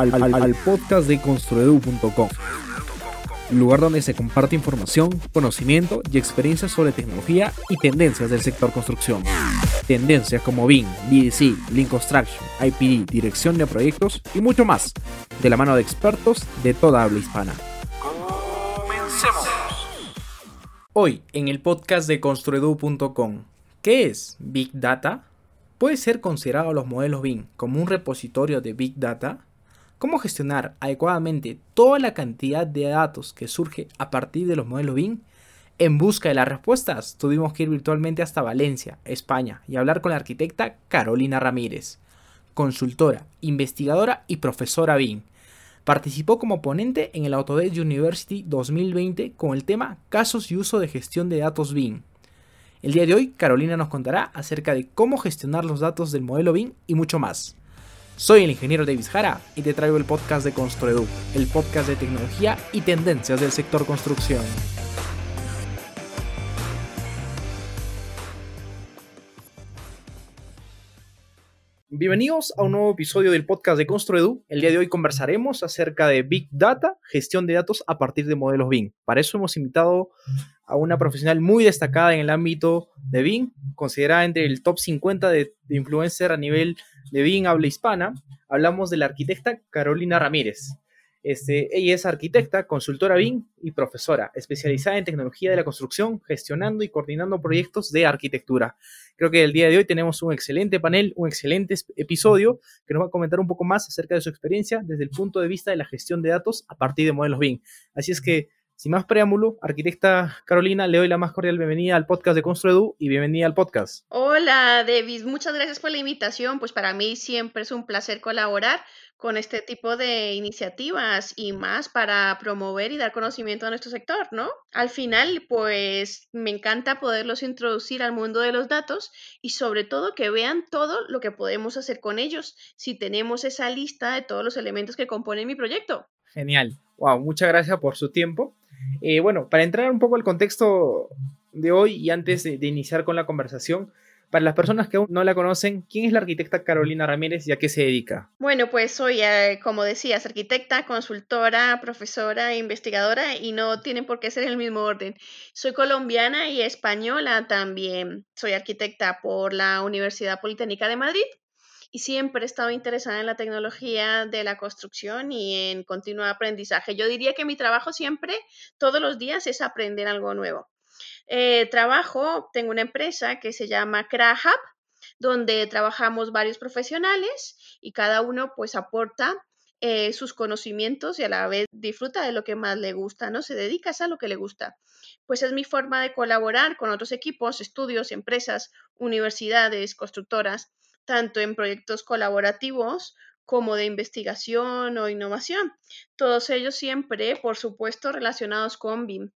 al, podcast de construedu.com, lugar donde se comparte información, conocimiento y experiencias sobre tecnología y tendencias del sector construcción. Tendencias como BIM, BDC, Lean Construction, IPD, dirección de proyectos y mucho más, de la mano de expertos de toda habla hispana. Comencemos. Hoy en el podcast de construedu.com, ¿qué es Big Data? ¿Puede ser considerado los modelos BIM como un repositorio de Big Data? ¿Cómo gestionar adecuadamente toda la cantidad de datos que surge a partir de los modelos BIM? En busca de las respuestas, tuvimos que ir virtualmente hasta Valencia, España, y hablar con la arquitecta Carolina Ramírez, consultora, investigadora y profesora BIM. Participó como ponente en el Autodesk University 2020 con el tema Casos y uso de gestión de datos BIM. El día de hoy, Carolina nos contará acerca de cómo gestionar los datos del modelo BIM y mucho más. Soy el ingeniero Davis Jara y te traigo el podcast de Construedu, el podcast de tecnología y tendencias del sector construcción. Bienvenidos a un nuevo episodio del podcast de Construedu. El día de hoy conversaremos acerca de Big Data, gestión de datos a partir de modelos BIM. Para eso hemos invitado a una profesional muy destacada en el ámbito de BIM, considerada entre el top 50 de, de influencer a nivel de BIM habla hispana. Hablamos de la arquitecta Carolina Ramírez. Este, ella es arquitecta, consultora BIM y profesora, especializada en tecnología de la construcción, gestionando y coordinando proyectos de arquitectura. Creo que el día de hoy tenemos un excelente panel, un excelente episodio que nos va a comentar un poco más acerca de su experiencia desde el punto de vista de la gestión de datos a partir de modelos BIM. Así es que, sin más preámbulo, arquitecta Carolina, le doy la más cordial bienvenida al podcast de Construedu y bienvenida al podcast. Hola, Davis. Muchas gracias por la invitación. Pues para mí siempre es un placer colaborar con este tipo de iniciativas y más para promover y dar conocimiento a nuestro sector, ¿no? Al final, pues me encanta poderlos introducir al mundo de los datos y sobre todo que vean todo lo que podemos hacer con ellos si tenemos esa lista de todos los elementos que componen mi proyecto. Genial. Wow, muchas gracias por su tiempo. Eh, bueno, para entrar un poco al contexto de hoy y antes de, de iniciar con la conversación, para las personas que aún no la conocen, ¿quién es la arquitecta Carolina Ramírez y a qué se dedica? Bueno, pues soy, eh, como decías, arquitecta, consultora, profesora investigadora y no tienen por qué ser en el mismo orden. Soy colombiana y española también. Soy arquitecta por la Universidad Politécnica de Madrid y siempre he estado interesada en la tecnología de la construcción y en continuo aprendizaje. Yo diría que mi trabajo siempre, todos los días, es aprender algo nuevo. Eh, trabajo, tengo una empresa que se llama CraHub, donde trabajamos varios profesionales y cada uno pues aporta eh, sus conocimientos y a la vez disfruta de lo que más le gusta, ¿no? Se dedica a lo que le gusta. Pues es mi forma de colaborar con otros equipos, estudios, empresas, universidades, constructoras, tanto en proyectos colaborativos como de investigación o innovación. Todos ellos siempre, por supuesto, relacionados con BIM.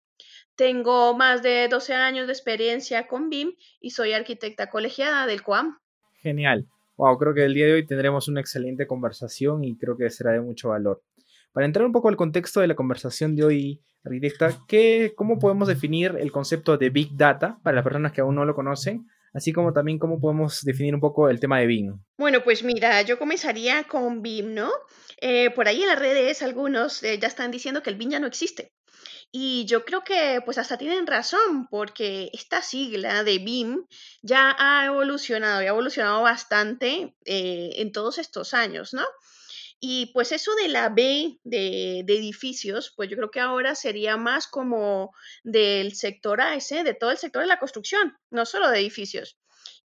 Tengo más de 12 años de experiencia con BIM y soy arquitecta colegiada del COAM. Genial. Wow, creo que el día de hoy tendremos una excelente conversación y creo que será de mucho valor. Para entrar un poco al contexto de la conversación de hoy, arquitecta, ¿qué, ¿cómo podemos definir el concepto de Big Data para las personas que aún no lo conocen? Así como también cómo podemos definir un poco el tema de BIM. Bueno, pues mira, yo comenzaría con BIM, ¿no? Eh, por ahí en las redes algunos eh, ya están diciendo que el BIM ya no existe. Y yo creo que pues hasta tienen razón, porque esta sigla de BIM ya ha evolucionado y ha evolucionado bastante eh, en todos estos años, ¿no? Y pues eso de la B de, de edificios, pues yo creo que ahora sería más como del sector AS, de todo el sector de la construcción, no solo de edificios.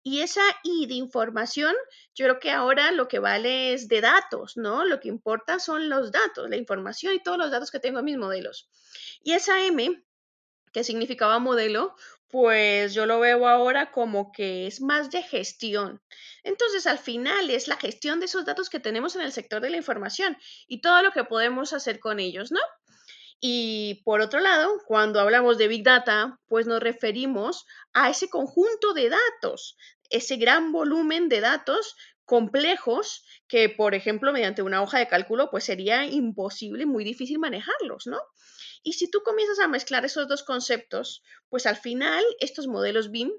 Y esa I de información, yo creo que ahora lo que vale es de datos, ¿no? Lo que importa son los datos, la información y todos los datos que tengo en mis modelos. Y esa M, que significaba modelo, pues yo lo veo ahora como que es más de gestión. Entonces, al final es la gestión de esos datos que tenemos en el sector de la información y todo lo que podemos hacer con ellos, ¿no? Y por otro lado, cuando hablamos de Big Data, pues nos referimos a ese conjunto de datos, ese gran volumen de datos complejos que, por ejemplo, mediante una hoja de cálculo, pues sería imposible, muy difícil manejarlos, ¿no? Y si tú comienzas a mezclar esos dos conceptos, pues al final estos modelos BIM,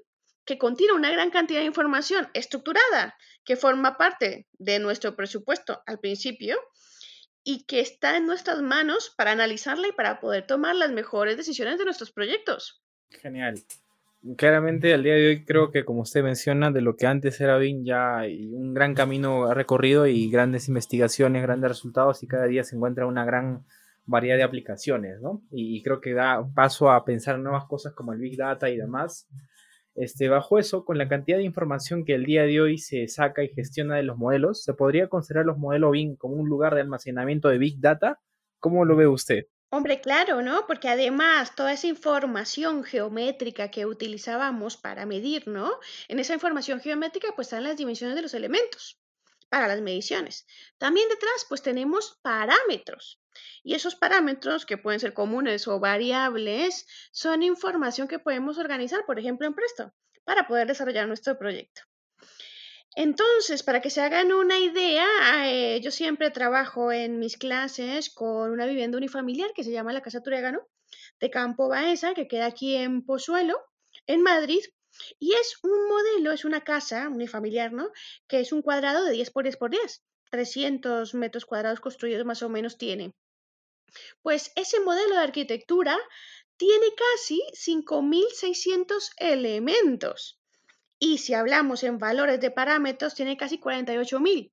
que contienen una gran cantidad de información estructurada, que forma parte de nuestro presupuesto al principio, y que está en nuestras manos para analizarla y para poder tomar las mejores decisiones de nuestros proyectos. Genial. Claramente al día de hoy creo que como usted menciona, de lo que antes era BIM ya un gran camino recorrido y grandes investigaciones, grandes resultados y cada día se encuentra una gran variedad de aplicaciones, ¿no? Y, creo que da paso a pensar nuevas cosas como el Big Data y demás. Este, bajo eso, con la cantidad de información que el día de hoy se saca y gestiona de los modelos, ¿se podría considerar los modelos BIM como un lugar de almacenamiento de Big Data? ¿Cómo lo ve usted? Hombre, claro, ¿no? Porque además toda esa información geométrica que utilizábamos para medir, ¿no? En esa información geométrica pues están las dimensiones de los elementos para las mediciones. También detrás pues tenemos parámetros. Y esos parámetros que pueden ser comunes o variables son información que podemos organizar, por ejemplo, en Presto, para poder desarrollar nuestro proyecto. Entonces, para que se hagan una idea, eh, yo siempre trabajo en mis clases con una vivienda unifamiliar que se llama la Casa Turégano de Campo Baeza, que queda aquí en Pozuelo, en Madrid. Y es un modelo, es una casa unifamiliar, ¿no? Que es un cuadrado de 10 por 10 por 10. 300 metros cuadrados construidos más o menos tiene. Pues ese modelo de arquitectura tiene casi 5.600 elementos. Y si hablamos en valores de parámetros, tiene casi 48.000.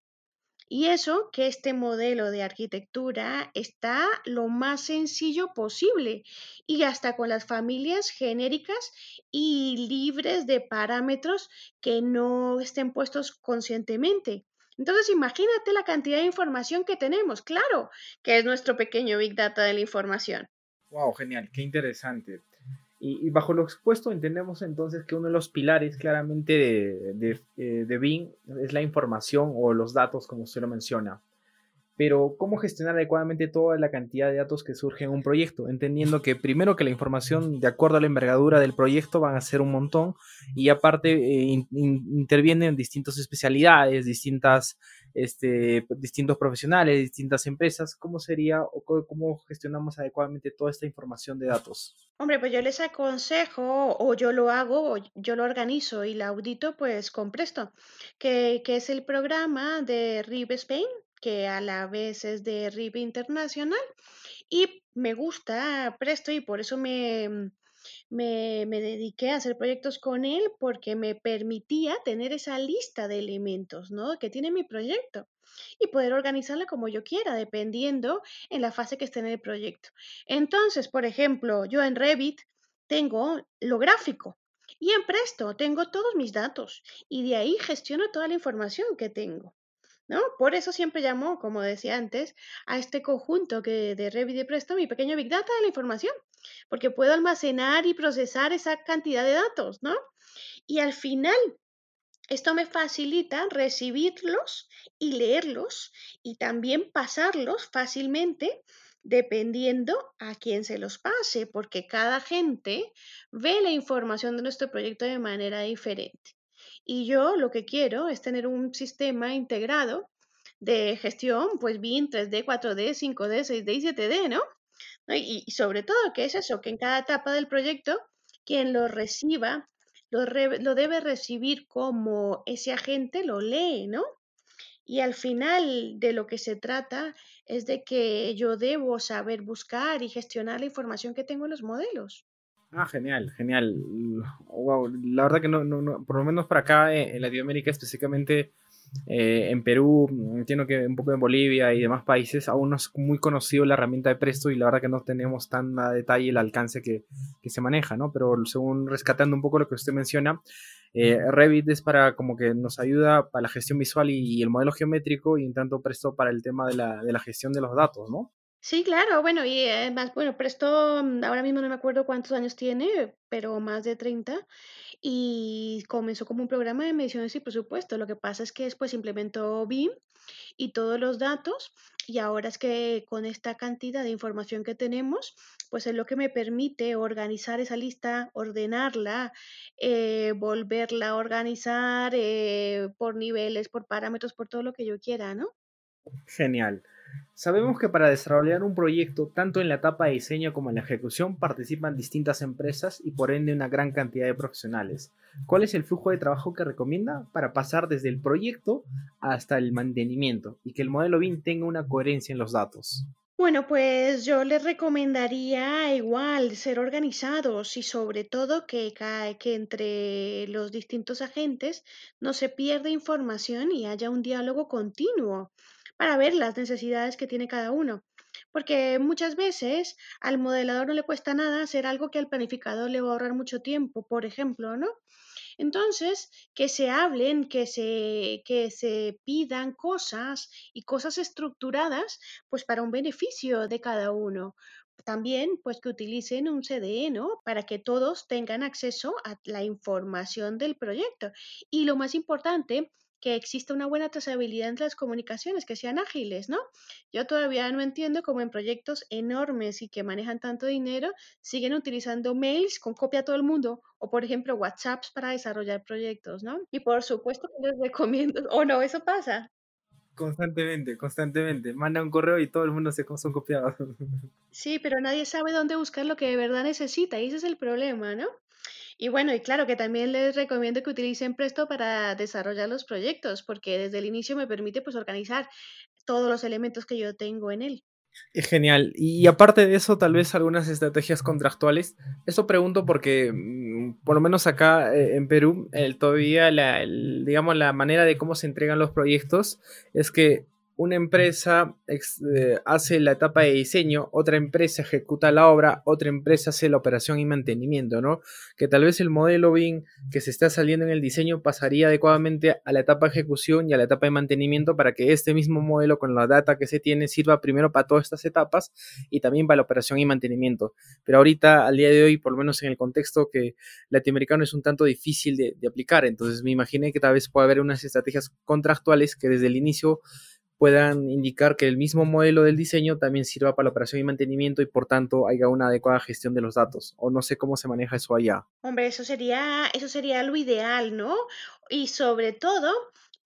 Y eso que este modelo de arquitectura está lo más sencillo posible y hasta con las familias genéricas y libres de parámetros que no estén puestos conscientemente. Entonces, imagínate la cantidad de información que tenemos, claro, que es nuestro pequeño Big Data de la información. Wow, genial, qué interesante. Y, bajo lo expuesto entendemos entonces que uno de los pilares claramente de, de, eh, de BIM es la información o los datos, como usted lo menciona. Pero, ¿cómo gestionar adecuadamente toda la cantidad de datos que surge en un proyecto? Entendiendo que primero que la información, de acuerdo a la envergadura del proyecto, van a ser un montón y aparte eh, intervienen distintas especialidades, distintas, este, distintos profesionales, distintas empresas. ¿Cómo sería o cómo gestionamos adecuadamente toda esta información de datos? Hombre, pues yo les aconsejo, o yo lo hago, o yo lo organizo y la audito, pues con Presto, que, que es el programa de RIB Spain que a la vez es de RIB Internacional y me gusta Presto y por eso me, me, me, dediqué a hacer proyectos con él porque me permitía tener esa lista de elementos, ¿no? Que tiene mi proyecto y poder organizarla como yo quiera, dependiendo en la fase que esté en el proyecto. Entonces, por ejemplo, yo en Revit tengo lo gráfico y en Presto tengo todos mis datos y de ahí gestiono toda la información que tengo. ¿No? Por eso siempre llamo, como decía antes, a este conjunto que de Revit y Presto mi pequeño Big Data de la información, porque puedo almacenar y procesar esa cantidad de datos, ¿no? Y al final, esto me facilita recibirlos y leerlos y también pasarlos fácilmente dependiendo a quién se los pase, porque cada gente ve la información de nuestro proyecto de manera diferente. Y yo lo que quiero es tener un sistema integrado de gestión, pues bien 3D, 4D, 5D, 6D y 7D, ¿no? Y, sobre todo, que es eso? Que en cada etapa del proyecto, quien lo reciba, lo, lo debe recibir como ese agente lo lee, ¿no? Y al final de lo que se trata es de que yo debo saber buscar y gestionar la información que tengo en los modelos. Ah, genial, genial. Wow, la verdad que no, no, por lo menos para acá eh, en Latinoamérica, específicamente eh, en Perú, entiendo que un poco en Bolivia y demás países, aún no es muy conocido la herramienta de Presto y la verdad que no tenemos tan a detalle el alcance que, que se maneja, ¿no? Pero según rescatando un poco lo que usted menciona, eh, Revit es para como que nos ayuda para la gestión visual y, el modelo geométrico y en tanto Presto para el tema de la, de la gestión de los datos, ¿no? Sí, claro, bueno, y además, bueno, Presto mm, ahora mismo no me acuerdo cuántos años tiene, pero más de 30, y comenzó como un programa de mediciones y presupuesto. Lo que pasa es que después implementó BIM y todos los datos, y ahora es que con esta cantidad de información que tenemos, pues es lo que me permite organizar esa lista, ordenarla, eh, volverla a organizar eh, por niveles, por parámetros, por todo lo que yo quiera, ¿no? Genial. Sabemos que para desarrollar un proyecto, tanto en la etapa de diseño como en la ejecución, participan distintas empresas y por ende una gran cantidad de profesionales. ¿Cuál es el flujo de trabajo que recomienda para pasar desde el proyecto hasta el mantenimiento y que el modelo BIM tenga una coherencia en los datos? Bueno, pues yo les recomendaría igual ser organizados y sobre todo que, que entre los distintos agentes no se pierda información y haya un diálogo continuo para ver las necesidades que tiene cada uno. Porque muchas veces al modelador no le cuesta nada hacer algo que al planificador le va a ahorrar mucho tiempo, por ejemplo, ¿no? Entonces, que se hablen, que se, que se pidan cosas y cosas estructuradas, pues para un beneficio de cada uno. También, pues que utilicen un CDE, ¿no? Para que todos tengan acceso a la información del proyecto. Y lo más importante, que exista una buena trazabilidad entre las comunicaciones, que sean ágiles, ¿no? Yo todavía no entiendo cómo en proyectos enormes y que manejan tanto dinero siguen utilizando mails con copia a todo el mundo o, por ejemplo, WhatsApps para desarrollar proyectos, ¿no? Y por supuesto que les recomiendo, o no, eso pasa. Constantemente, constantemente. Manda un correo y todo el mundo se son copiados. Sí, pero nadie sabe dónde buscar lo que de verdad necesita y ese es el problema, ¿no? Y bueno, y claro que también les recomiendo que utilicen Presto para desarrollar los proyectos, porque desde el inicio me permite pues organizar todos los elementos que yo tengo en él. Genial. Y aparte de eso, tal vez algunas estrategias contractuales. Eso pregunto porque, mm, por lo menos acá eh, en Perú, todavía la, digamos, la manera de cómo se entregan los proyectos es que una empresa eh, hace la etapa de diseño, otra empresa ejecuta la obra, otra empresa hace la operación y mantenimiento, ¿no? Que tal vez el modelo BIM que se está saliendo en el diseño pasaría adecuadamente a la etapa de ejecución y a la etapa de mantenimiento para que este mismo modelo con la data que se tiene sirva primero para todas estas etapas y también para la operación y mantenimiento. Pero ahorita, al día de hoy, por lo menos en el contexto que latinoamericano es un tanto difícil de, de aplicar, entonces me imaginé que tal vez pueda haber unas estrategias contractuales que desde el inicio puedan indicar que el mismo modelo del diseño también sirva para la operación y mantenimiento y por tanto haya una adecuada gestión de los datos. O no sé cómo se maneja eso allá. Hombre, eso sería, eso sería lo ideal, ¿no? Y sobre todo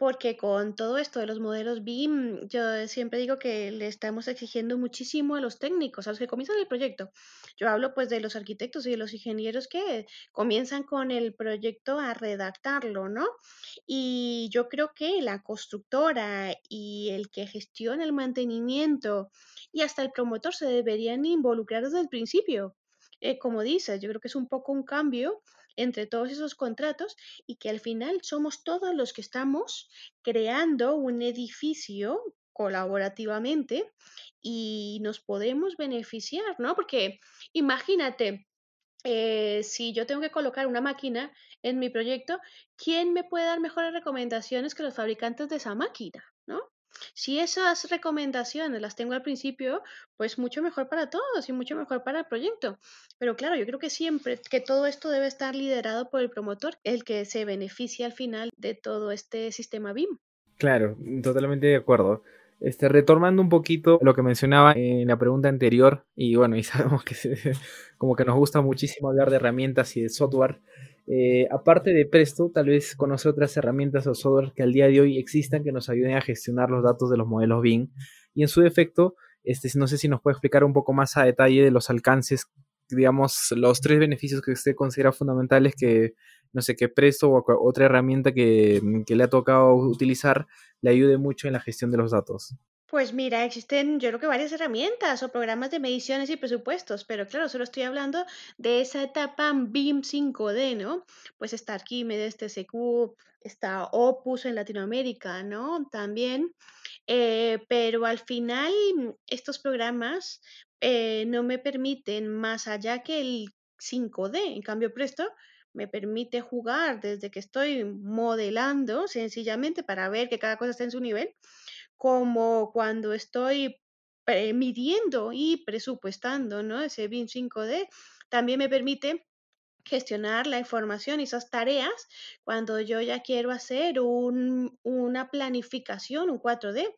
porque con todo esto de los modelos BIM, yo siempre digo que le estamos exigiendo muchísimo a los técnicos, a los que comienzan el proyecto. Yo hablo pues de los arquitectos y de los ingenieros que comienzan con el proyecto a redactarlo, ¿no? Y yo creo que la constructora y el que gestiona el mantenimiento y hasta el promotor se deberían involucrar desde el principio. Eh, como dices, yo creo que es un poco un cambio entre todos esos contratos y que al final somos todos los que estamos creando un edificio colaborativamente y nos podemos beneficiar, ¿no? Porque imagínate, eh, si yo tengo que colocar una máquina en mi proyecto, ¿quién me puede dar mejores recomendaciones que los fabricantes de esa máquina. Si esas recomendaciones las tengo al principio, pues mucho mejor para todos y mucho mejor para el proyecto. Pero claro, yo creo que siempre que todo esto debe estar liderado por el promotor, el que se beneficia al final de todo este sistema BIM. Claro, totalmente de acuerdo. Este, retomando un poquito lo que mencionaba en la pregunta anterior, y bueno, y sabemos que como que nos gusta muchísimo hablar de herramientas y de software. Eh, aparte de Presto, tal vez conocer otras herramientas o software que al día de hoy existan que nos ayuden a gestionar los datos de los modelos BIM. Y en su defecto, este, no sé si nos puede explicar un poco más a detalle de los alcances, digamos, los tres beneficios que usted considera fundamentales que, no sé, que Presto o otra herramienta que, que le ha tocado utilizar le ayude mucho en la gestión de los datos. Pues mira, existen yo creo que varias herramientas o programas de mediciones y presupuestos, pero claro, solo estoy hablando de esa etapa BIM 5D, ¿no? Pues está Archimedes, TCQ, está Opus en Latinoamérica, ¿no? También, eh, pero al final estos programas eh, no me permiten más allá que el 5D, en cambio Presto me permite jugar desde que estoy modelando sencillamente para ver que cada cosa está en su nivel como cuando estoy midiendo y presupuestando, ¿no? Ese BIM 5D también me permite gestionar la información y esas tareas cuando yo ya quiero hacer una planificación, un 4D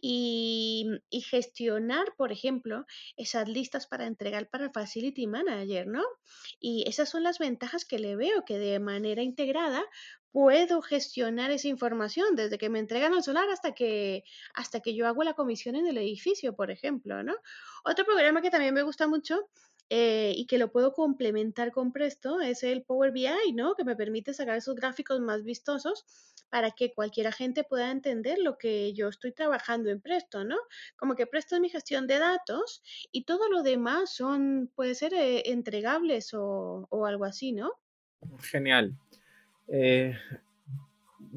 y, gestionar, por ejemplo, esas listas para entregar para Facility Manager, ¿no? Y esas son las ventajas que le veo, que de manera integrada puedo gestionar esa información desde que me entregan el solar hasta que, hasta que yo hago la comisión en el edificio, por ejemplo, ¿no? Otro programa que también me gusta mucho eh, y que lo puedo complementar con Presto es el Power BI, ¿no? Que me permite sacar esos gráficos más vistosos para que cualquier agente pueda entender lo que yo estoy trabajando en Presto, ¿no? Como que Presto es mi gestión de datos y todo lo demás son, puede ser eh, entregables o, o algo así, ¿no? Genial. Eh,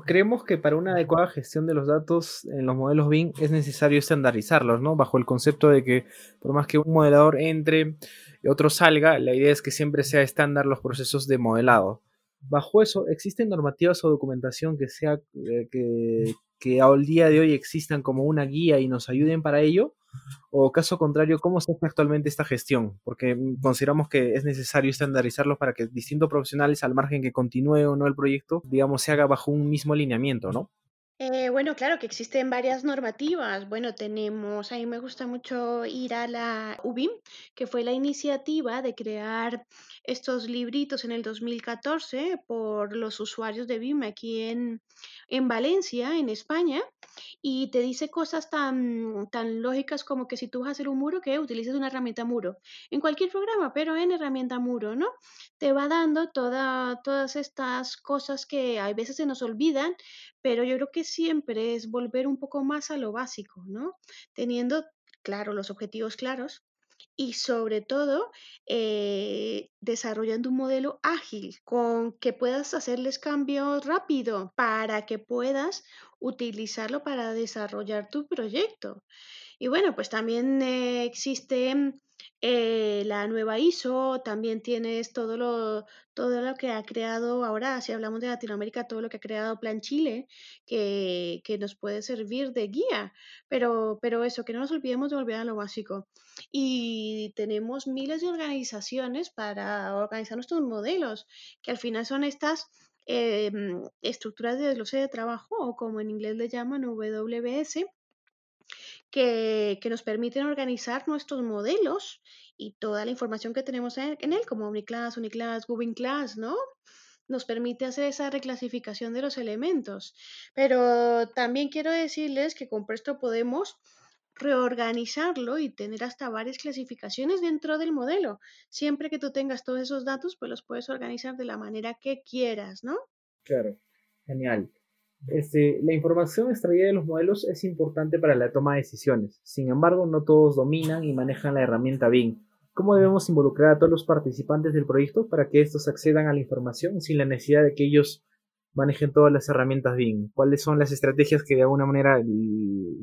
creemos que para una adecuada gestión de los datos en los modelos BIM es necesario estandarizarlos, ¿no? Bajo el concepto de que por más que un modelador entre y otro salga, la idea es que siempre sea estándar los procesos de modelado. Bajo eso, ¿existen normativas o documentación que sea eh, que, que día de hoy existan como una guía y nos ayuden para ello? O caso contrario, ¿cómo se hace actualmente esta gestión? Porque consideramos que es necesario estandarizarlos para que distintos profesionales, al margen que continúe o no el proyecto, digamos, se haga bajo un mismo alineamiento, ¿no? Eh, bueno, claro que existen varias normativas. Bueno, tenemos, a mí me gusta mucho ir a la UBIM, que fue la iniciativa de crear estos libritos en el 2014 por los usuarios de BIM aquí en, en Valencia, en España, y te dice cosas tan, tan lógicas como que si tú vas a hacer un muro, que utilices una herramienta muro, en cualquier programa, pero en herramienta muro, ¿no? Te va dando toda, todas estas cosas que a veces se nos olvidan, pero yo creo que siempre es volver un poco más a lo básico, ¿no? Teniendo, claro, los objetivos claros y sobre todo eh, desarrollando un modelo ágil con que puedas hacerles cambios rápido para que puedas utilizarlo para desarrollar tu proyecto. Y bueno, pues también eh, existe eh, la nueva ISO, también tienes todo lo, todo lo que ha creado ahora, si hablamos de Latinoamérica, todo lo que ha creado Plan Chile, que, que nos puede servir de guía. Pero, pero eso, que no nos olvidemos de volver a lo básico. Y tenemos miles de organizaciones para organizar nuestros modelos, que al final son estas em, estructuras de desglose de trabajo, o como en inglés le llaman WBS, que, nos permiten organizar nuestros modelos y toda la información que tenemos en, él, como Omniclass, Uniclass, Gubin Class, ¿no? Nos permite hacer esa reclasificación de los elementos. Pero también quiero decirles que con Presto podemos reorganizarlo y tener hasta varias clasificaciones dentro del modelo. Siempre que tú tengas todos esos datos, pues los puedes organizar de la manera que quieras, ¿no? Claro, genial. Este, la información extraída de los modelos es importante para la toma de decisiones. Sin embargo, no todos dominan y manejan la herramienta BIM. ¿Cómo debemos involucrar a todos los participantes del proyecto para que estos accedan a la información sin la necesidad de que ellos manejen todas las herramientas BIM? ¿Cuáles son las estrategias que de alguna manera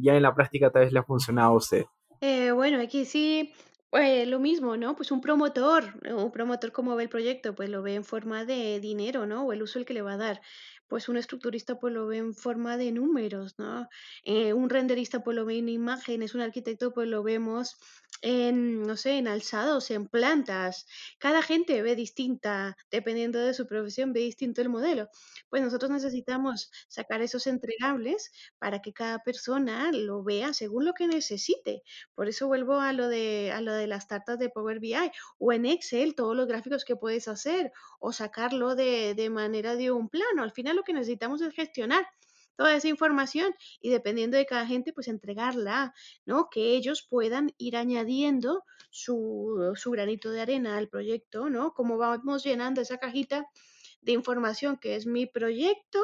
ya en la práctica tal vez le ha funcionado a usted? Eh, bueno, aquí sí, pues lo mismo, ¿no? Pues un promotor, un promotor como ve el proyecto, pues lo ve en forma de dinero, ¿no? O el uso el que le va a dar pues un estructurista pues lo ve en forma de números, ¿no? Eh, un renderista pues lo ve en imágenes, un arquitecto pues lo vemos en, no sé, en alzados, en plantas. Cada gente ve distinta, dependiendo de su profesión, ve distinto el modelo. Pues nosotros necesitamos sacar esos entregables para que cada persona lo vea según lo que necesite. Por eso vuelvo a lo de, a lo de las tartas de Power BI o en Excel, todos los gráficos que puedes hacer o sacarlo de, de manera de un plano. Al final lo que necesitamos es gestionar toda esa información y dependiendo de cada gente, pues entregarla, ¿no? Que ellos puedan ir añadiendo su, su granito de arena al proyecto, ¿no? Como vamos llenando esa cajita de información que es mi proyecto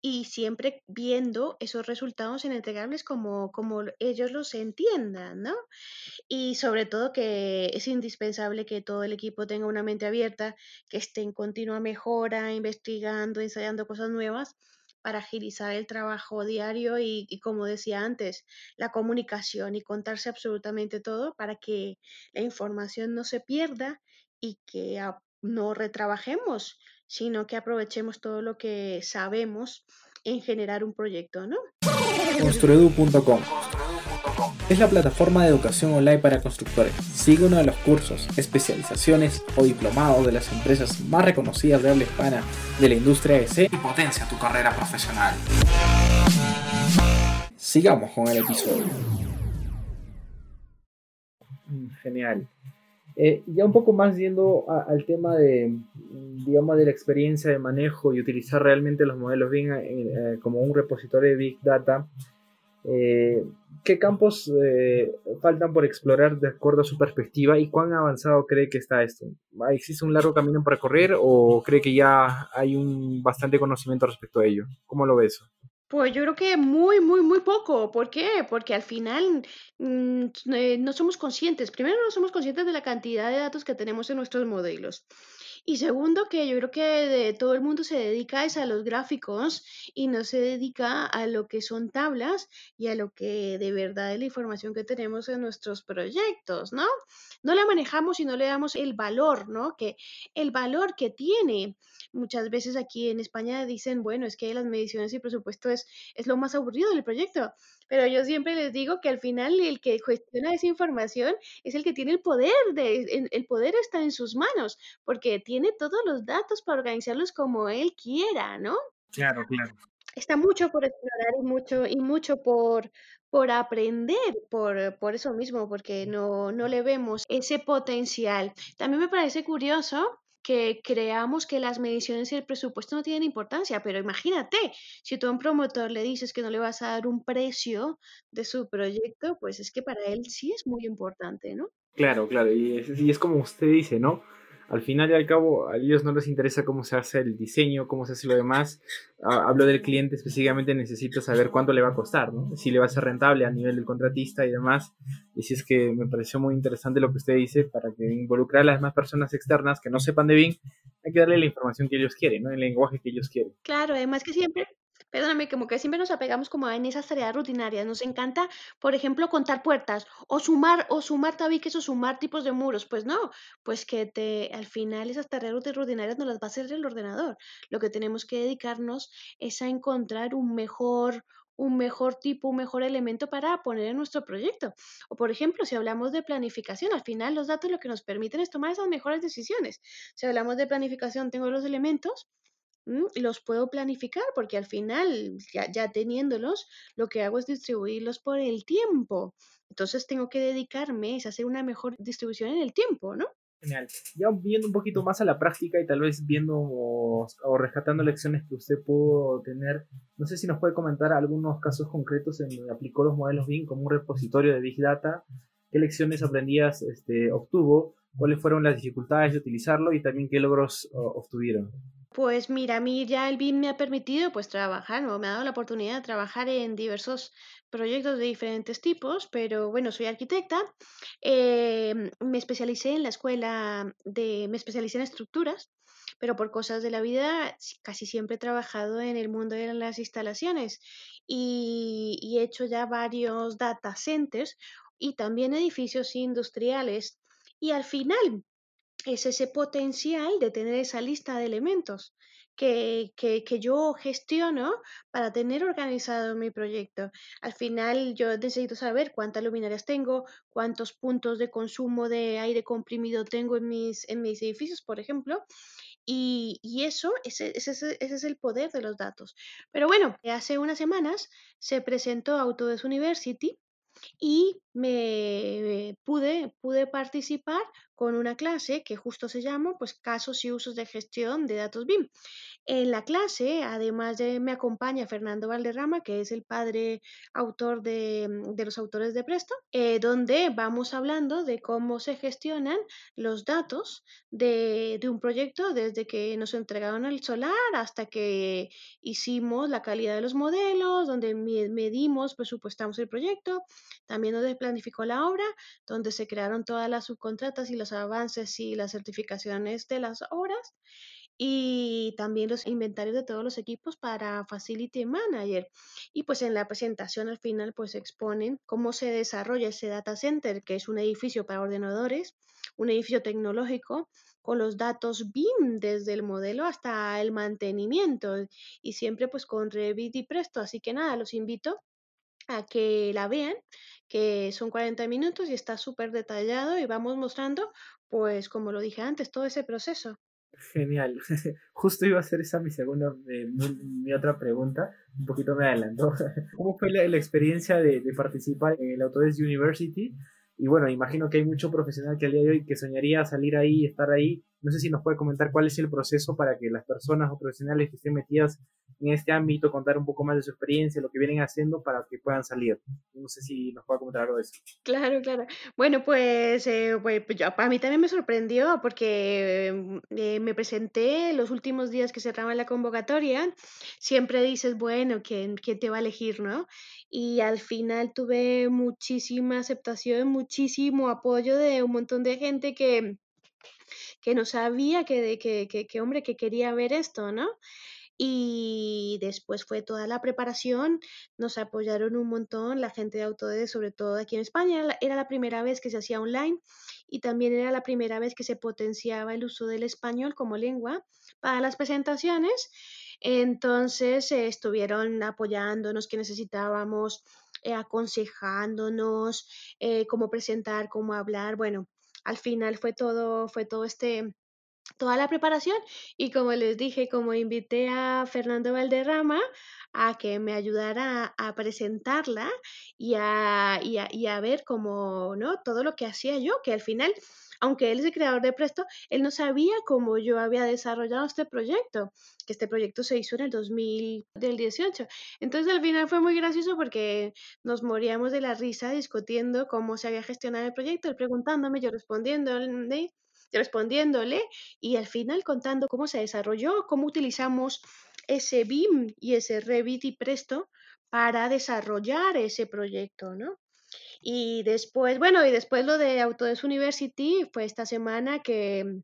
y siempre viendo esos resultados en entregables como, como ellos los entiendan, ¿no? Y sobre todo que es indispensable que todo el equipo tenga una mente abierta, que esté en continua mejora, investigando, ensayando cosas nuevas para agilizar el trabajo diario y, como decía antes, la comunicación y contarse absolutamente todo para que la información no se pierda y que no retrabajemos, sino que aprovechemos todo lo que sabemos en generar un proyecto, ¿no? Construedu.com es la plataforma de educación online para constructores. Sigue uno de los cursos, especializaciones o diplomados de las empresas más reconocidas de habla hispana de la industria EC y potencia tu carrera profesional. Sigamos con el episodio. Genial. Eh, ya un poco más yendo al tema de, digamos, de la experiencia de manejo y utilizar realmente los modelos bien eh, como un repositorio de Big Data, eh, ¿qué campos faltan por explorar de acuerdo a su perspectiva y cuán avanzado cree que está esto? ¿Existe un largo camino para recorrer o cree que ya hay un bastante conocimiento respecto a ello? ¿Cómo lo ves? Pues yo creo que muy, muy, muy poco. ¿Por qué? Porque al final mm, eh, no somos conscientes. Primero, no somos conscientes de la cantidad de datos que tenemos en nuestros modelos. Y segundo, que yo creo que de, todo el mundo se dedica a los gráficos y no se dedica a lo que son tablas y a lo que de verdad es la información que tenemos en nuestros proyectos, ¿no? No la manejamos y no le damos el valor, ¿no? Que el valor que tiene. Muchas veces aquí en España dicen, bueno, es que las mediciones y presupuesto es, es lo más aburrido del proyecto. Pero yo siempre les digo que al final el que gestiona esa información es el que tiene el poder, de, el poder está en sus manos, porque tiene todos los datos para organizarlos como él quiera, ¿no? Claro, claro. Está mucho por explorar y mucho, y mucho por, por aprender, por, por eso mismo, porque no, no le vemos ese potencial. También me parece curioso que creamos que las mediciones y el presupuesto no tienen importancia, pero imagínate, si tú a un promotor le dices que no le vas a dar un precio de su proyecto, pues es que para él sí es muy importante, ¿no? Claro, claro, y es, y es como usted dice, ¿no? Al final y al cabo a ellos no les interesa cómo se hace el diseño, cómo se hace lo demás. hablo del cliente específicamente, necesito saber cuánto le va a costar, ¿no? si le va a ser rentable a nivel del contratista y demás. Y si es que me pareció muy interesante lo que usted dice, para que involucrar a las demás personas externas que no sepan de BIM, hay que darle la información que ellos quieren, ¿no? el lenguaje que ellos quieren. Claro, además que siempre Perdóname, como que siempre nos apegamos como en esas tareas rutinarias. Nos encanta, por ejemplo, contar puertas o sumar o sumar tabiques o sumar tipos de muros. Pues no, pues que te al final esas tareas rutinarias no las va a hacer el ordenador. Lo que tenemos que dedicarnos es a encontrar un mejor un mejor tipo, un mejor elemento para poner en nuestro proyecto. O por ejemplo, si hablamos de planificación, al final los datos lo que nos permiten es tomar esas mejores decisiones. Si hablamos de planificación, tengo los elementos, los puedo planificar porque al final, ya, ya teniéndolos, lo que hago es distribuirlos por el tiempo. Entonces tengo que dedicarme a hacer una mejor distribución en el tiempo, ¿no? Genial. Ya viendo un poquito más a la práctica y tal vez viendo o, rescatando lecciones que usted pudo tener, no sé si nos puede comentar algunos casos concretos en donde aplicó los modelos BIM como un repositorio de Big Data, qué lecciones aprendidas este, obtuvo, cuáles fueron las dificultades de utilizarlo y también qué logros obtuvieron. Pues mira, a mí ya el BIM me ha permitido pues trabajar, ¿no? me ha dado la oportunidad de trabajar en diversos proyectos de diferentes tipos, pero bueno, soy arquitecta, em, me especialicé en la escuela de, me especialicé en estructuras, pero por cosas de la vida casi siempre he trabajado en el mundo de las instalaciones y, y he hecho ya varios data centers y también edificios industriales. Y al final, es ese potencial de tener esa lista de elementos que, que, yo gestiono para tener organizado mi proyecto. Al final yo necesito saber cuántas luminarias tengo, cuántos puntos de consumo de aire comprimido tengo en mis, en mis edificios, por ejemplo. Y, y eso, ese, ese, ese, es el poder de los datos. Pero bueno, hace unas semanas se presentó Autodesk University y me pude, pude participar con una clase que justo se llama pues casos y usos de gestión de datos BIM. En la clase, además de me acompaña Fernando Valderrama, que es el padre autor de, mm, los autores de Presto, eh, donde vamos hablando de cómo se gestionan los datos de, de un proyecto desde que nos entregaron el solar hasta que hicimos la calidad de los modelos, donde medimos, presupuestamos el proyecto, también donde planificó la obra, donde se crearon todas las subcontratas y avances y las certificaciones de las obras y también los inventarios de todos los equipos para Facility Manager. Y pues en la presentación al final pues exponen cómo se desarrolla ese data center, que es un edificio para ordenadores, un edificio tecnológico con los datos BIM desde el modelo hasta el mantenimiento y siempre pues con Revit y Presto. Así que nada, los invito a que la vean, que son 40 minutos y está súper detallado y vamos mostrando pues como lo dije antes, todo ese proceso. Genial. Justo iba a hacer esa mi segunda, eh, mi, otra pregunta. Un poquito me adelantó. ¿Cómo fue la, experiencia de, participar en el Autodesk University? y bueno, imagino que hay mucho profesional que al día de hoy que soñaría salir ahí, estar ahí. No sé si nos puede comentar cuál es el proceso para que las personas o profesionales que estén metidas en este ámbito contar un poco más de su experiencia, lo que vienen haciendo para que puedan salir. No sé si nos puede comentar algo de eso. Claro, claro. Bueno, pues, eh, pues, pues a mí también me sorprendió porque mm, eh, me presenté los últimos días que cerraba la convocatoria. Siempre dices, bueno, ¿quién, quién te va a elegir, no? Y al final tuve muchísima aceptación, muchísimo apoyo de un montón de gente que, que no sabía que, que, que, que hombre, que quería ver esto, ¿no? Y después fue toda la preparación, nos apoyaron un montón la gente de Autodesk, sobre todo aquí en España. Era la primera vez que se hacía online y también era la primera vez que se potenciaba el uso del español como lengua para las presentaciones. Entonces eh, estuvieron apoyándonos que necesitábamos, eh, aconsejándonos eh, cómo presentar, cómo hablar. Bueno, al final fue todo, fue todo este toda la preparación y como les dije, como invité a Fernando Valderrama a que me ayudara a, presentarla y a, y a, ver cómo, ¿no? Todo lo que hacía yo, que al final, aunque él es el creador de Presto, él no sabía cómo yo había desarrollado este proyecto, que este proyecto se hizo en el 2018. Entonces al final fue muy gracioso porque nos moríamos de la risa discutiendo cómo se había gestionado el proyecto, él preguntándome, yo respondiendo, respondiéndole y al final contando cómo se desarrolló, cómo utilizamos ese BIM y ese Revit y Presto para desarrollar ese proyecto, ¿no? Y después, bueno, y después lo de Autodesk University fue esta semana que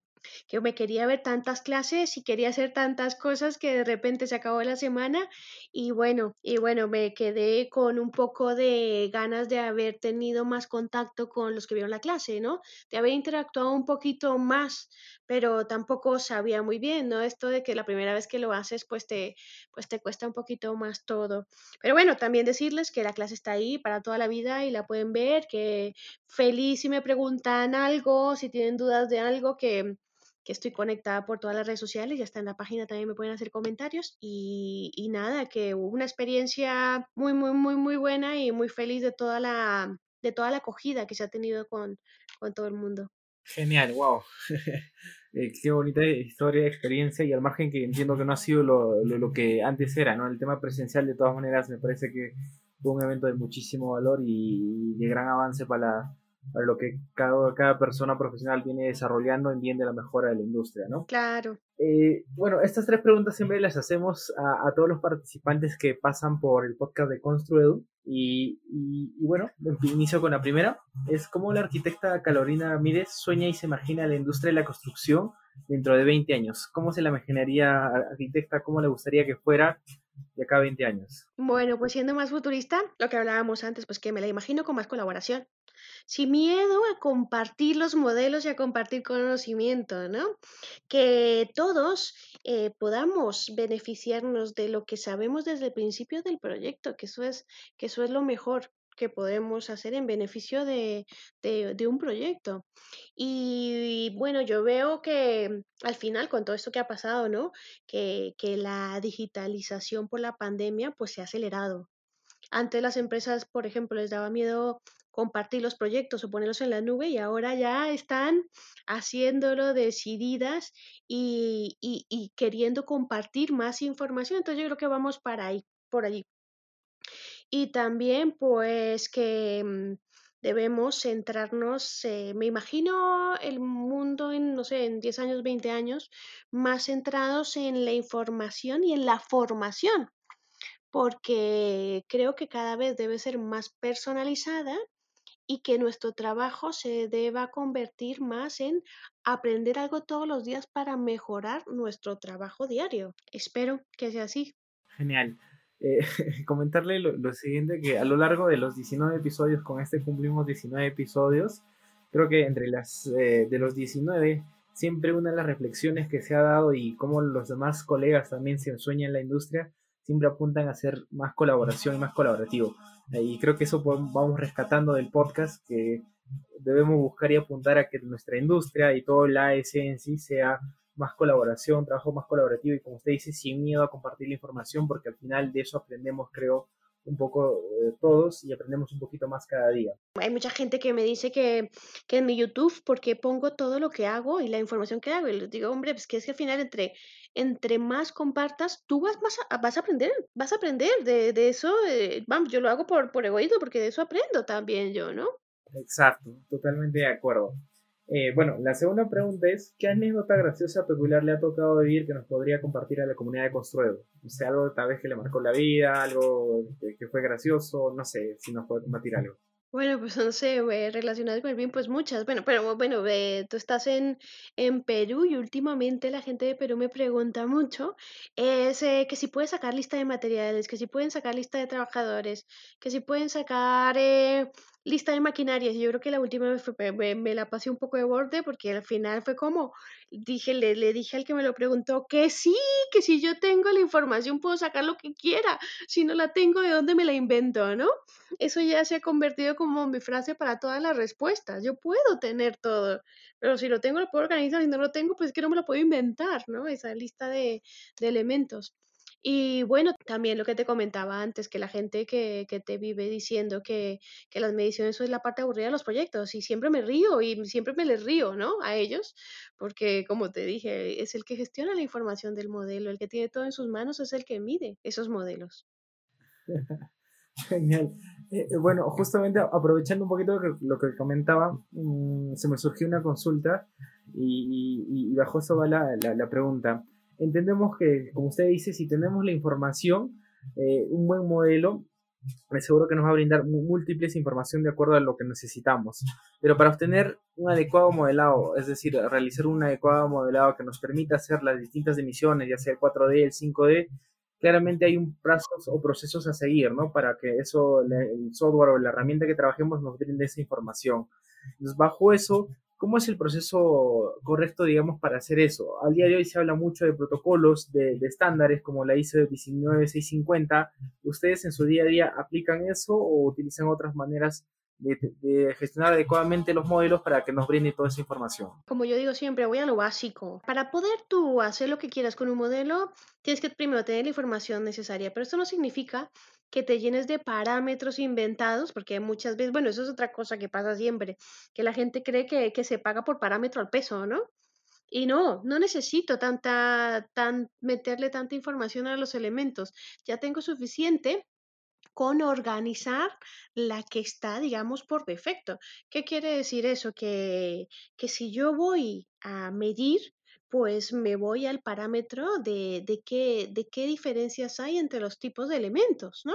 que me quería ver tantas clases y quería hacer tantas cosas que de repente se acabó la semana y bueno, y bueno, me quedé con un poco de ganas de haber tenido más contacto con los que vieron la clase, ¿no? De haber interactuado un poquito más, pero tampoco sabía muy bien, ¿no? Esto de que la primera vez que lo haces, pues te, pues te cuesta un poquito más todo. Pero bueno, también decirles que la clase está ahí para toda la vida y la pueden ver, que feliz si me preguntan algo, si tienen dudas de algo, que que estoy conectada por todas las redes sociales, ya está en la página, también me pueden hacer comentarios y, y nada, que hubo una experiencia muy, muy, muy, muy buena y muy feliz de toda la, de toda la acogida que se ha tenido con, con todo el mundo. Genial, wow. Eh, qué bonita historia, experiencia y al margen que entiendo que no ha sido lo, lo, que antes era, ¿no? El tema presencial de todas maneras me parece que fue un evento de muchísimo valor y de gran avance para la, para lo que cada, cada persona profesional viene desarrollando en bien de la mejora de la industria, ¿no? Claro. Eh, bueno, estas tres preguntas siempre las hacemos a, a, todos los participantes que pasan por el podcast de Construedu. Y, y, y, bueno, inicio con la primera. Es cómo la arquitecta Carolina Mírez sueña y se imagina la industria de la construcción dentro de 20 años. ¿Cómo se la imaginaría arquitecta? ¿Cómo le gustaría que fuera de acá a 20 años? Bueno, pues siendo más futurista, lo que hablábamos antes, pues que me la imagino con más colaboración sin miedo a compartir los modelos y a compartir conocimiento, ¿no? Que todos eh, podamos beneficiarnos de lo que sabemos desde el principio del proyecto, que eso es, que eso es lo mejor que podemos hacer en beneficio de, de, un proyecto. Y, bueno, yo veo que al final, con todo esto que ha pasado, ¿no? Que, que la digitalización por la pandemia pues se ha acelerado. Antes las empresas, por ejemplo, les daba miedo compartir los proyectos o ponerlos en la nube y ahora ya están haciéndolo decididas y, y, queriendo compartir más información. Entonces yo creo que vamos para ahí, por allí. Y también pues que mm, debemos centrarnos, eh, me imagino el mundo en, no sé, en 10 años, 20 años, más centrados en la información y en la formación, porque creo que cada vez debe ser más personalizada y que nuestro trabajo se deba convertir más en aprender algo todos los días para mejorar nuestro trabajo diario. Espero que sea así. Genial. Eh, comentarle lo, siguiente, que a lo largo de los 19 episodios, con este cumplimos 19 episodios, creo que entre las eh, de los 19, siempre una de las reflexiones que se ha dado y cómo los demás colegas también se ensueñan en la industria, siempre apuntan a hacer más colaboración y más colaborativo. Y creo que eso vamos rescatando del podcast, que debemos buscar y apuntar a que nuestra industria y todo la AS en sí sea más colaboración, trabajo más colaborativo y como usted dice, sin miedo a compartir la información, porque al final de eso aprendemos, creo, un poco eh, todos y aprendemos un poquito más cada día. Hay mucha gente que me dice que, que en mi YouTube, porque pongo todo lo que hago y la información que hago, y les digo, hombre, pues que es que al final entre, entre más compartas, tú vas, vas, a, vas a aprender, vas a aprender de, de eso, eh, vamos, yo lo hago por, por egoísmo, porque de eso aprendo también yo, ¿no? Exacto, totalmente de acuerdo. Eh, bueno, la segunda pregunta es, ¿qué anécdota graciosa peculiar le ha tocado vivir que nos podría compartir a la comunidad de Construedo? O sea, algo tal vez que le marcó la vida, algo que, fue gracioso, no sé si nos puede compartir algo. Bueno, pues no sé, relacionadas con el bien, pues muchas. Bueno, pero bueno, tú estás en, en Perú y últimamente la gente de Perú me pregunta mucho es eh, que si pueden sacar lista de materiales, que si pueden sacar lista de trabajadores, que si pueden sacar eh, lista de maquinarias. Yo creo que la última vez me, la pasé un poco de borde porque al final fue como, dije, le, le dije al que me lo preguntó que sí, que si yo tengo la información puedo sacar lo que quiera, si no la tengo, ¿de dónde me la invento? ¿No? Eso ya se ha convertido como mi frase para todas las respuestas. Yo puedo tener todo, pero si lo tengo lo puedo organizar, si no lo tengo, pues es que no me lo puedo inventar, ¿no? Esa lista de, de elementos. Y bueno, también lo que te comentaba antes, que la gente que, que te vive diciendo que, que, las mediciones es la parte aburrida de los proyectos y siempre me río y siempre me les río, ¿no? A ellos, porque como te dije, es el que gestiona la información del modelo, el que tiene todo en sus manos es el que mide esos modelos. Genial. Eh, eh, bueno, justamente aprovechando un poquito lo que, comentaba, mm, se me surgió una consulta y, bajo eso va la, la pregunta entendemos que, como usted dice, si tenemos la información, eh, un buen modelo, es seguro que nos va a brindar múltiples información de acuerdo a lo que necesitamos. Pero para obtener un adecuado modelado, es decir, realizar un adecuado modelado que nos permita hacer las distintas emisiones, ya sea el 4D, el 5D, claramente hay un plazos o procesos a seguir, ¿no? Para que eso, el software o la herramienta que trabajemos nos brinde esa información. Entonces, bajo eso, ¿Cómo es el proceso correcto, digamos, para hacer eso? Al día de hoy se habla mucho de protocolos, de, estándares como la ISO 19650. ¿Ustedes en su día a día aplican eso o utilizan otras maneras de, gestionar adecuadamente los modelos para que nos brinde toda esa información. Como yo digo siempre, voy a lo básico. Para poder tú hacer lo que quieras con un modelo, tienes que primero tener la información necesaria, pero esto no significa que te llenes de parámetros inventados, porque muchas veces, bueno, eso es otra cosa que pasa siempre, que la gente cree que, que se paga por parámetro al peso, ¿no? Y no, no necesito tanta, tan, meterle tanta información a los elementos. Ya tengo suficiente con organizar la que está, digamos, por defecto. ¿Qué quiere decir eso? Que, que si yo voy a medir, pues me voy al parámetro de, de, qué, de qué diferencias hay entre los tipos de elementos, ¿no?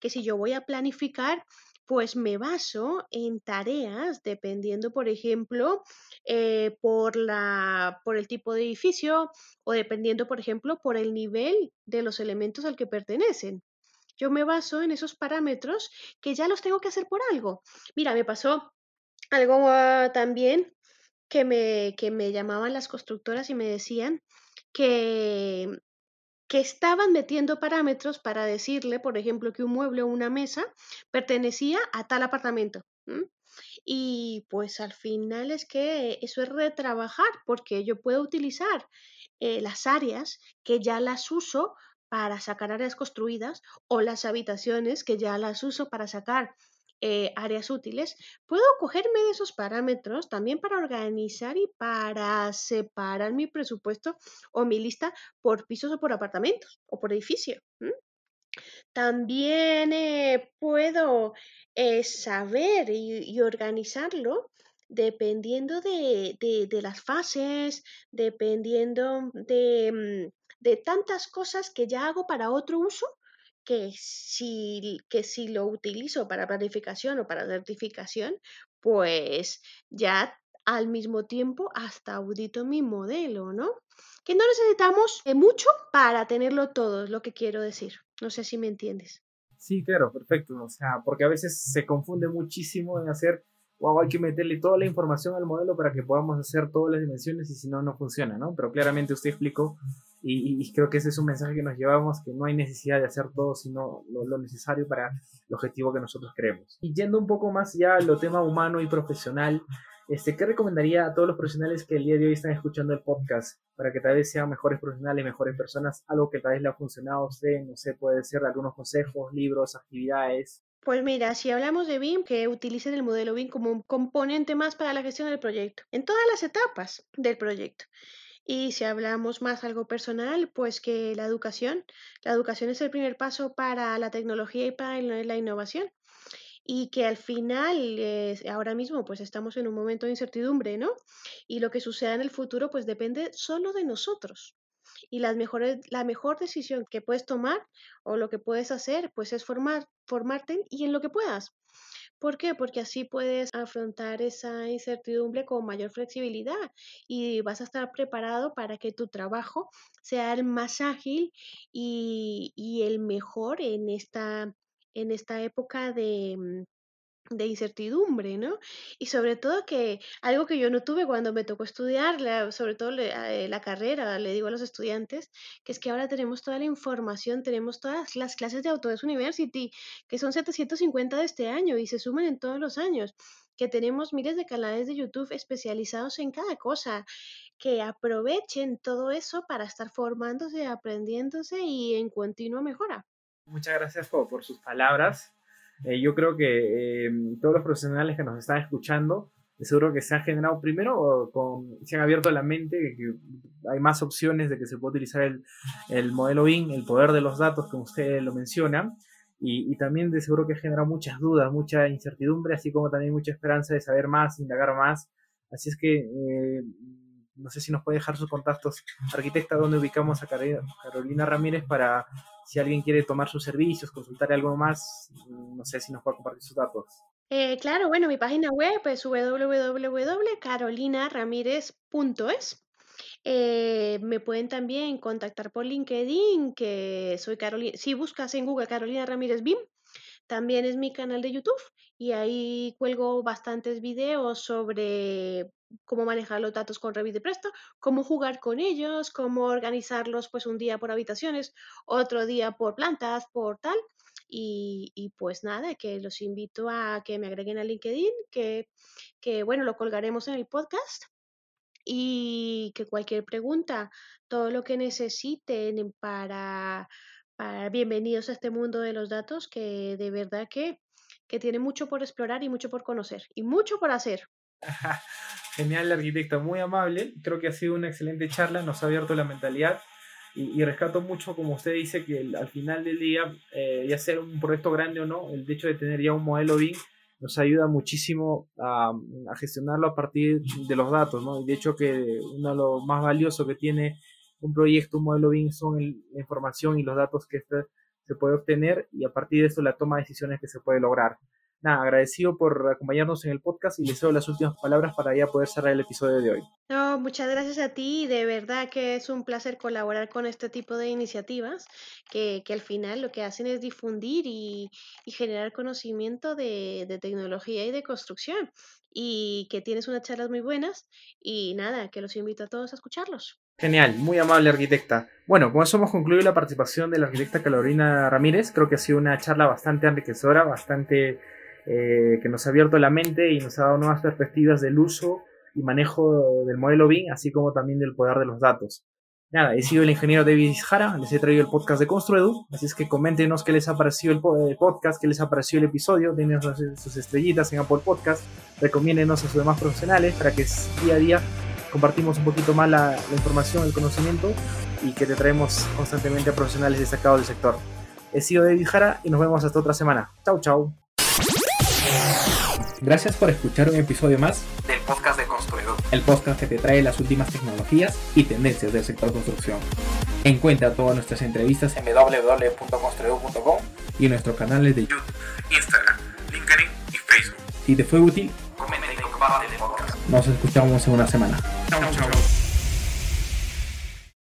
Que si yo voy a planificar, pues me baso en tareas dependiendo, por ejemplo, eh, por, la, por el tipo de edificio o dependiendo, por ejemplo, por el nivel de los elementos al que pertenecen. Yo me baso en esos parámetros que ya los tengo que hacer por algo. Mira, me pasó algo ah, también que me, que me llamaban las constructoras y me decían que, que estaban metiendo parámetros para decirle, por ejemplo, que un mueble o una mesa pertenecía a tal apartamento. Y pues al final es que eso es retrabajar porque yo puedo utilizar eh, las áreas que ya las uso para sacar áreas construidas o las habitaciones que ya las uso para sacar eh, áreas útiles, puedo cogerme de esos parámetros también para organizar y para separar mi presupuesto o mi lista por pisos o por apartamentos o por edificio. También eh, puedo eh, saber y, organizarlo dependiendo de, de, las fases, dependiendo de, mm, de tantas cosas que ya hago para otro uso que si, que si lo utilizo para planificación o para certificación, pues ya al mismo tiempo hasta audito mi modelo, ¿no? Que no necesitamos mucho para tenerlo todo, es lo que quiero decir. No sé si me entiendes. Sí, claro, perfecto. O sea, porque a veces se confunde muchísimo en hacer wow, hay que meterle toda la información al modelo para que podamos hacer todas las dimensiones y si no, no funciona, ¿no? Pero claramente usted explicó y, creo que ese es un mensaje que nos llevamos, que no hay necesidad de hacer todo, sino lo, necesario para el objetivo que nosotros queremos. Y yendo un poco más ya a lo tema humano y profesional, Este, ¿Qué recomendaría a todos los profesionales que el día de hoy están escuchando el podcast para que tal vez sean mejores profesionales, mejores personas? Algo que tal vez le ha funcionado a usted, no sé, puede ser algunos consejos, libros, actividades. Pues mira, si hablamos de BIM, que utilicen el modelo BIM como un componente más para la gestión del proyecto, en todas las etapas del proyecto. Y si hablamos más algo personal, pues que la educación, la educación es el primer paso para la tecnología y para la innovación y que al final, eh, ahora mismo, pues estamos en un momento de incertidumbre, ¿no? Y lo que suceda en el futuro, pues depende solo de nosotros. Y las mejores, la mejor decisión que puedes tomar o lo que puedes hacer, pues es formar, formarte y en lo que puedas. ¿Por qué? Porque así puedes afrontar esa incertidumbre con mayor flexibilidad y vas a estar preparado para que tu trabajo sea el más ágil y, y el mejor en esta en esta época de, mm, de incertidumbre, ¿no? Y sobre todo que algo que yo no tuve cuando me tocó estudiar, sobre todo eh, la carrera, le digo a los estudiantes, que es que ahora tenemos toda la información, tenemos todas las clases de Autodesk University, que son 750 de este año y se suman en todos los años, que tenemos miles de canales de YouTube especializados en cada cosa, que aprovechen todo eso para estar formándose, aprendiéndose y en continua mejora. Muchas gracias por, sus palabras. Eh, yo creo que eh, todos los profesionales que nos están escuchando, seguro que se han generado primero, con, se han abierto la mente, que, hay más opciones de que se puede utilizar el, el modelo BIM, el poder de los datos, como usted lo menciona, y, y, también de seguro que ha generado muchas dudas, mucha incertidumbre, así como también mucha esperanza de saber más, indagar más. Así es que eh, no sé si nos puede dejar sus contactos, arquitecta, donde ubicamos a Carolina Ramírez para si alguien quiere tomar sus servicios, consultar algo más, no sé si nos puede compartir sus datos. Eh, claro, bueno, mi página web es www.carolinaramirez.es. Eh, me pueden también contactar por LinkedIn, que soy Carolina. Si buscas en Google Carolina Ramírez BIM, también es mi canal de YouTube y ahí cuelgo bastantes videos sobre cómo manejar los datos con Revit de Presto, cómo jugar con ellos, cómo organizarlos pues un día por habitaciones, otro día por plantas, por tal. Y, y, pues nada, que los invito a que me agreguen a LinkedIn, que, que bueno, lo colgaremos en el podcast y que cualquier pregunta, todo lo que necesiten para, para bienvenidos a este mundo de los datos, que de verdad que, que tiene mucho por explorar y mucho por conocer y mucho por hacer. Genial, arquitecta, muy amable. Creo que ha sido una excelente charla, nos ha abierto la mentalidad y, rescato mucho, como usted dice, que al final del día, eh, ya sea un proyecto grande o no, el hecho de tener ya un modelo BIM nos ayuda muchísimo a, gestionarlo a partir de los datos, ¿no? Y de hecho que uno de lo más valioso que tiene un proyecto, un modelo BIM, son la información y los datos que este se puede obtener y a partir de eso la toma de decisiones que se puede lograr nada, agradecido por acompañarnos en el podcast y les doy las últimas palabras para ya poder cerrar el episodio de hoy. No, muchas gracias a ti. De verdad que es un placer colaborar con este tipo de iniciativas que, que al final lo que hacen es difundir y, y generar conocimiento de, de, tecnología y de construcción. Y que tienes unas charlas muy buenas y nada, que los invito a todos a escucharlos. Genial, muy amable arquitecta. Bueno, con eso hemos concluido la participación de la arquitecta Carolina Ramírez. Creo que ha sido una charla bastante enriquecedora, bastante eh, que nos ha abierto la mente y nos ha dado nuevas perspectivas del uso y manejo del modelo BIM, así como también del poder de los datos. Nada, he sido el ingeniero David Jara, les he traído el podcast de Construedu, así es que coméntenos qué les ha parecido el podcast, qué les ha parecido el episodio, denos sus estrellitas en Apple Podcast, recomiéndenos a sus demás profesionales para que día a día compartimos un poquito más la, la información, el conocimiento y que te traemos constantemente a profesionales destacados del sector. He sido David Jara y nos vemos hasta otra semana. Chau, chau. Gracias por escuchar un episodio más del podcast de Construido. El podcast que te trae las últimas tecnologías y tendencias del sector construcción. Encuentra todas nuestras entrevistas en www.construido.com y en nuestros canales de YouTube, Instagram, LinkedIn y Facebook. Si te fue útil, comenta y comparte el podcast. Nos escuchamos en una semana. Chau, chau.